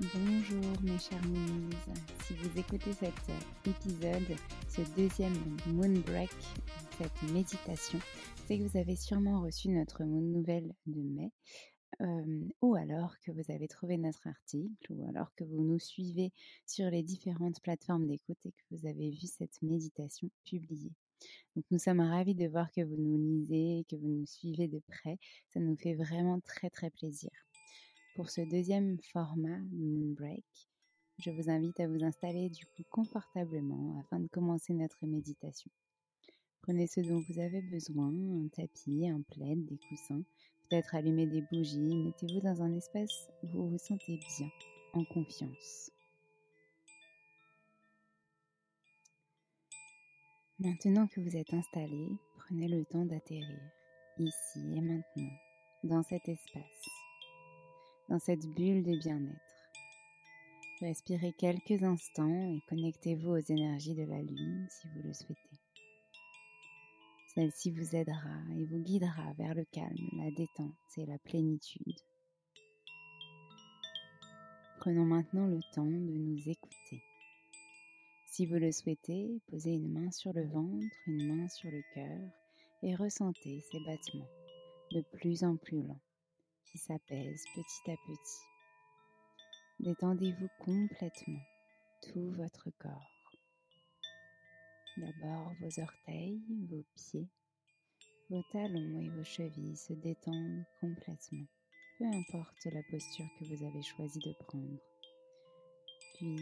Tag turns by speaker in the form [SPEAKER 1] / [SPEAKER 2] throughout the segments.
[SPEAKER 1] Bonjour mes chers moonies. Si vous écoutez cet épisode, ce deuxième moon break, cette méditation, c'est que vous avez sûrement reçu notre nouvelle de mai, euh, ou alors que vous avez trouvé notre article, ou alors que vous nous suivez sur les différentes plateformes d'écoute et que vous avez vu cette méditation publiée. Donc nous sommes ravis de voir que vous nous lisez, que vous nous suivez de près. Ça nous fait vraiment très très plaisir. Pour ce deuxième format Moon Break, je vous invite à vous installer du coup confortablement afin de commencer notre méditation. Prenez ce dont vous avez besoin, un tapis, un plaid, des coussins, peut-être allumer des bougies, mettez-vous dans un espace où vous vous sentez bien, en confiance. Maintenant que vous êtes installé, prenez le temps d'atterrir, ici et maintenant, dans cet espace dans cette bulle de bien-être. Respirez quelques instants et connectez-vous aux énergies de la Lune si vous le souhaitez. Celle-ci vous aidera et vous guidera vers le calme, la détente et la plénitude. Prenons maintenant le temps de nous écouter. Si vous le souhaitez, posez une main sur le ventre, une main sur le cœur et ressentez ces battements de plus en plus lents qui s'apaise petit à petit. Détendez-vous complètement tout votre corps. D'abord vos orteils, vos pieds, vos talons et vos chevilles se détendent complètement. peu importe la posture que vous avez choisi de prendre. Puis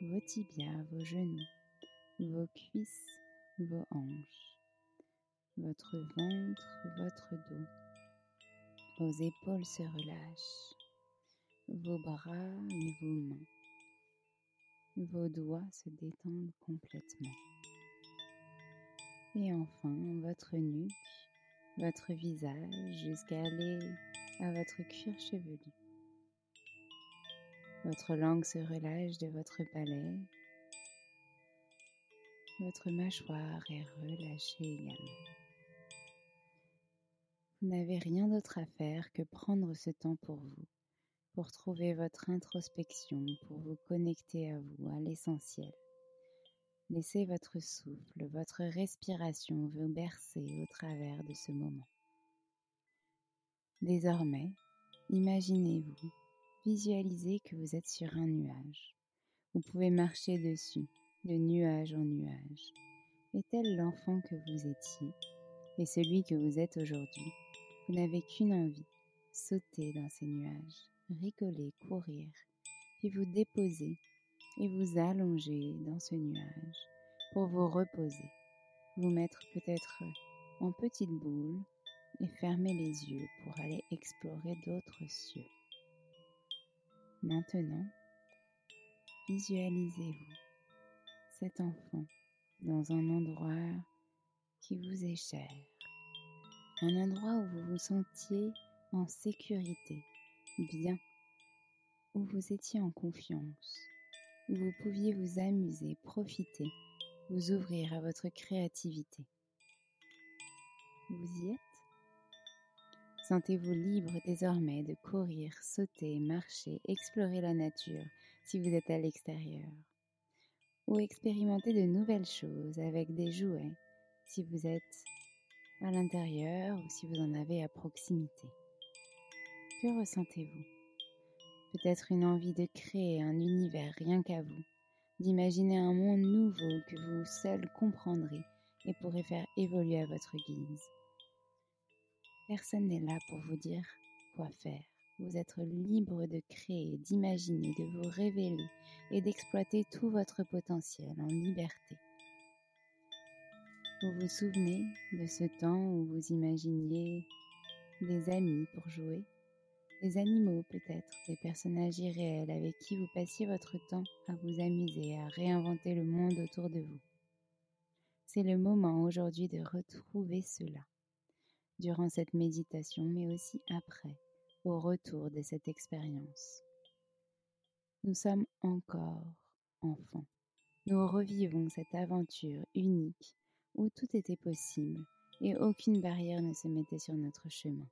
[SPEAKER 1] vos tibias, vos genoux, vos cuisses, vos hanches, votre ventre, votre dos. Vos épaules se relâchent, vos bras et vos mains. Vos doigts se détendent complètement. Et enfin, votre nuque, votre visage jusqu'à aller à votre cuir chevelu. Votre langue se relâche de votre palais. Votre mâchoire est relâchée également. Vous n'avez rien d'autre à faire que prendre ce temps pour vous, pour trouver votre introspection, pour vous connecter à vous, à l'essentiel. Laissez votre souffle, votre respiration vous bercer au travers de ce moment. Désormais, imaginez-vous, visualisez que vous êtes sur un nuage. Vous pouvez marcher dessus, de nuage en nuage. Et tel l'enfant que vous étiez, et celui que vous êtes aujourd'hui, vous n'avez qu'une envie, sauter dans ces nuages, rigoler, courir, puis vous déposer et vous allonger dans ce nuage pour vous reposer, vous mettre peut-être en petite boule et fermer les yeux pour aller explorer d'autres cieux. Maintenant, visualisez-vous cet enfant dans un endroit qui vous est cher, un endroit où vous vous sentiez en sécurité, bien, où vous étiez en confiance, où vous pouviez vous amuser, profiter, vous ouvrir à votre créativité. Vous y êtes? Sentez-vous libre désormais de courir, sauter, marcher, explorer la nature si vous êtes à l'extérieur, ou expérimenter de nouvelles choses avec des jouets si vous êtes à l'intérieur ou si vous en avez à proximité. Que ressentez-vous? Peut-être une envie de créer un univers rien qu'à vous, d'imaginer un monde nouveau que vous seul comprendrez et pourrez faire évoluer à votre guise. Personne n'est là pour vous dire quoi faire. Vous êtes libre de créer, d'imaginer, de vous révéler et d'exploiter tout votre potentiel en liberté. Vous vous souvenez de ce temps où vous imaginiez des amis pour jouer, des animaux peut-être, des personnages irréels avec qui vous passiez votre temps à vous amuser, à réinventer le monde autour de vous. C'est le moment aujourd'hui de retrouver cela, durant cette méditation, mais aussi après, au retour de cette expérience. Nous sommes encore enfants. Nous revivons cette aventure unique où tout était possible et aucune barrière ne se mettait sur notre chemin.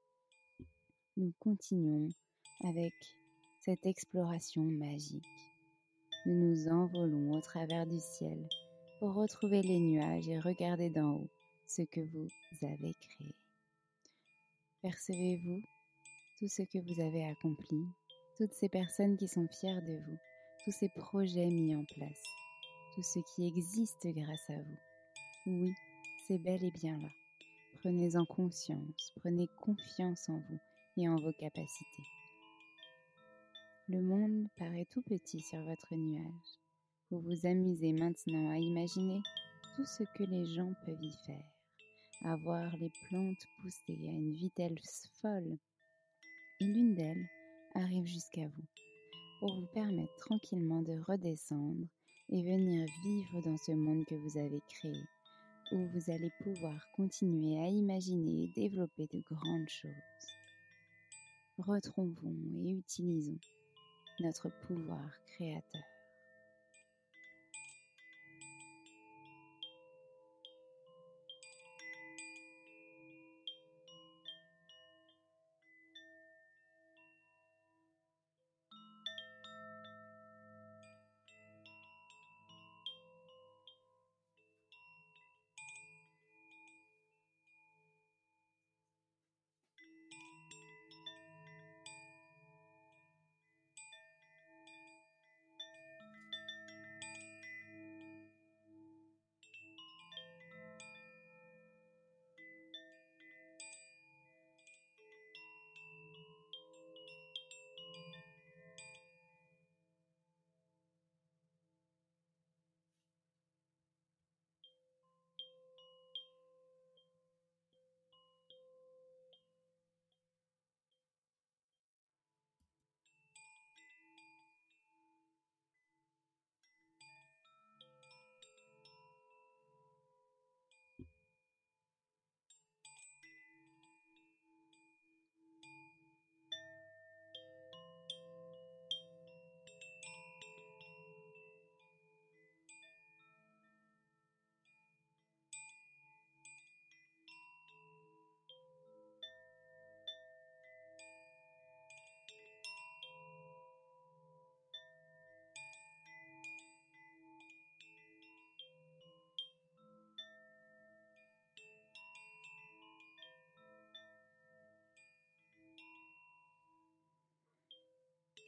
[SPEAKER 1] Nous continuons avec cette exploration magique. Nous nous envolons au travers du ciel pour retrouver les nuages et regarder d'en haut ce que vous avez créé. Percevez-vous tout ce que vous avez accompli, toutes ces personnes qui sont fières de vous, tous ces projets mis en place, tout ce qui existe grâce à vous. Oui, c'est bel et bien là. Prenez-en conscience, prenez confiance en vous et en vos capacités. Le monde paraît tout petit sur votre nuage. Vous vous amusez maintenant à imaginer tout ce que les gens peuvent y faire, à voir les plantes pousser à une vitesse folle. Et l'une d'elles arrive jusqu'à vous pour vous permettre tranquillement de redescendre et venir vivre dans ce monde que vous avez créé, où vous allez pouvoir continuer à imaginer et développer de grandes choses. Retrouvons et utilisons notre pouvoir créateur.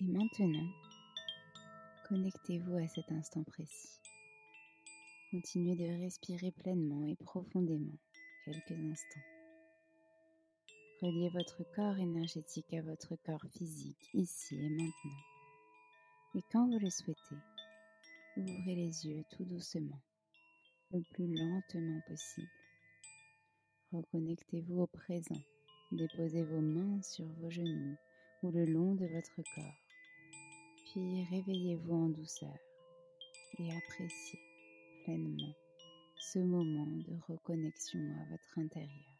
[SPEAKER 1] Et maintenant, connectez-vous à cet instant précis. Continuez de respirer pleinement et profondément quelques instants. Reliez votre corps énergétique à votre corps physique ici et maintenant. Et quand vous le souhaitez, ouvrez les yeux tout doucement, le plus lentement possible. Reconnectez-vous au présent. Déposez vos mains sur vos genoux ou le long de votre corps. Puis réveillez-vous en douceur et appréciez pleinement ce moment de reconnexion à votre intérieur.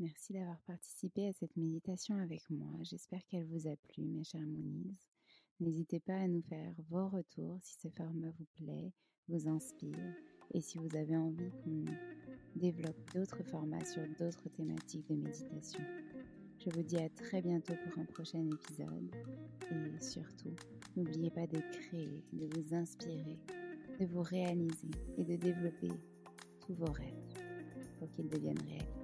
[SPEAKER 1] Merci d'avoir participé à cette méditation avec moi. J'espère qu'elle vous a plu, mes chers Moonies. N'hésitez pas à nous faire vos retours si ce format vous plaît, vous inspire et si vous avez envie qu'on développe d'autres formats sur d'autres thématiques de méditation. Je vous dis à très bientôt pour un prochain épisode et surtout, n'oubliez pas de créer, de vous inspirer, de vous réaliser et de développer tous vos rêves pour qu'ils deviennent réels.